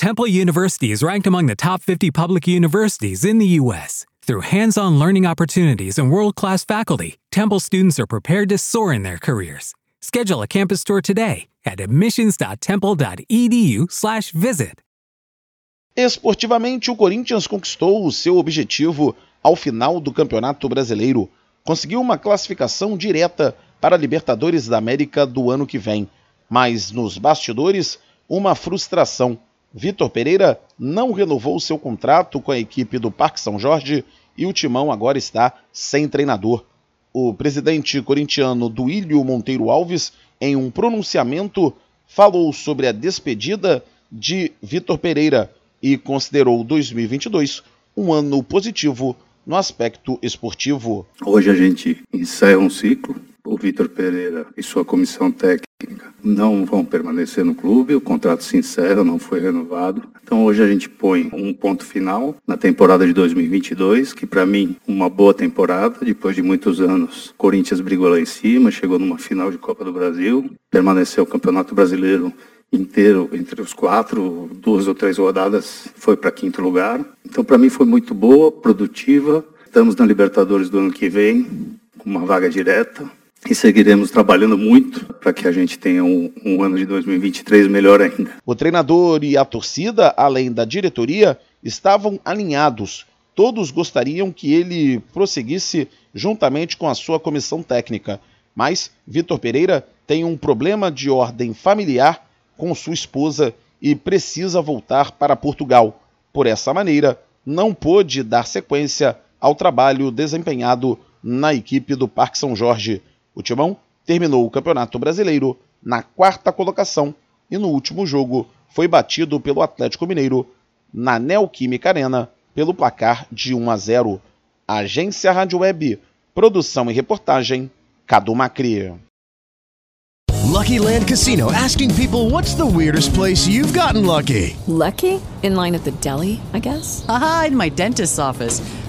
Temple University is ranked among the top 50 public universities in the U.S. Through hands on learning opportunities and world class faculty, Temple students are prepared to soar in their careers. Schedule a campus tour today at admissions.temple.edu/slash visit. Esportivamente, o Corinthians conquistou o seu objetivo ao final do Campeonato Brasileiro. Conseguiu uma classificação direta para a Libertadores da América do ano que vem. Mas nos bastidores, uma frustração. Vitor Pereira não renovou seu contrato com a equipe do Parque São Jorge e o timão agora está sem treinador. O presidente corintiano Duílio Monteiro Alves, em um pronunciamento, falou sobre a despedida de Vitor Pereira e considerou 2022 um ano positivo no aspecto esportivo. Hoje a gente encerra um ciclo. O Vitor Pereira e sua comissão técnica não vão permanecer no clube, o contrato se encerra, não foi renovado. Então hoje a gente põe um ponto final na temporada de 2022, que para mim uma boa temporada, depois de muitos anos. Corinthians brigou lá em cima, chegou numa final de Copa do Brasil, permaneceu o Campeonato Brasileiro inteiro entre os quatro, duas ou três rodadas foi para quinto lugar. Então para mim foi muito boa, produtiva. Estamos na Libertadores do ano que vem, com uma vaga direta e seguiremos trabalhando muito para que a gente tenha um, um, ano de 2023 melhor ainda. O treinador e a torcida, além da diretoria, estavam alinhados. Todos gostariam que ele prosseguisse juntamente com a sua comissão técnica. Mas Vitor Pereira tem um problema de ordem familiar com sua esposa e precisa voltar para Portugal. Por essa maneira, não pôde dar sequência ao trabalho desempenhado na equipe do Parque São Jorge. O Timão terminou o Campeonato Brasileiro na quarta colocação e no último jogo foi batido pelo Atlético Mineiro na Neoquímica Arena pelo placar de 1 a 0. Agência Rádio Web, produção e reportagem Cadu Macri. Lucky Land Casino asking people what's the weirdest place you've gotten lucky? Lucky? In line at the deli, I guess. Aha, in my dentist's office.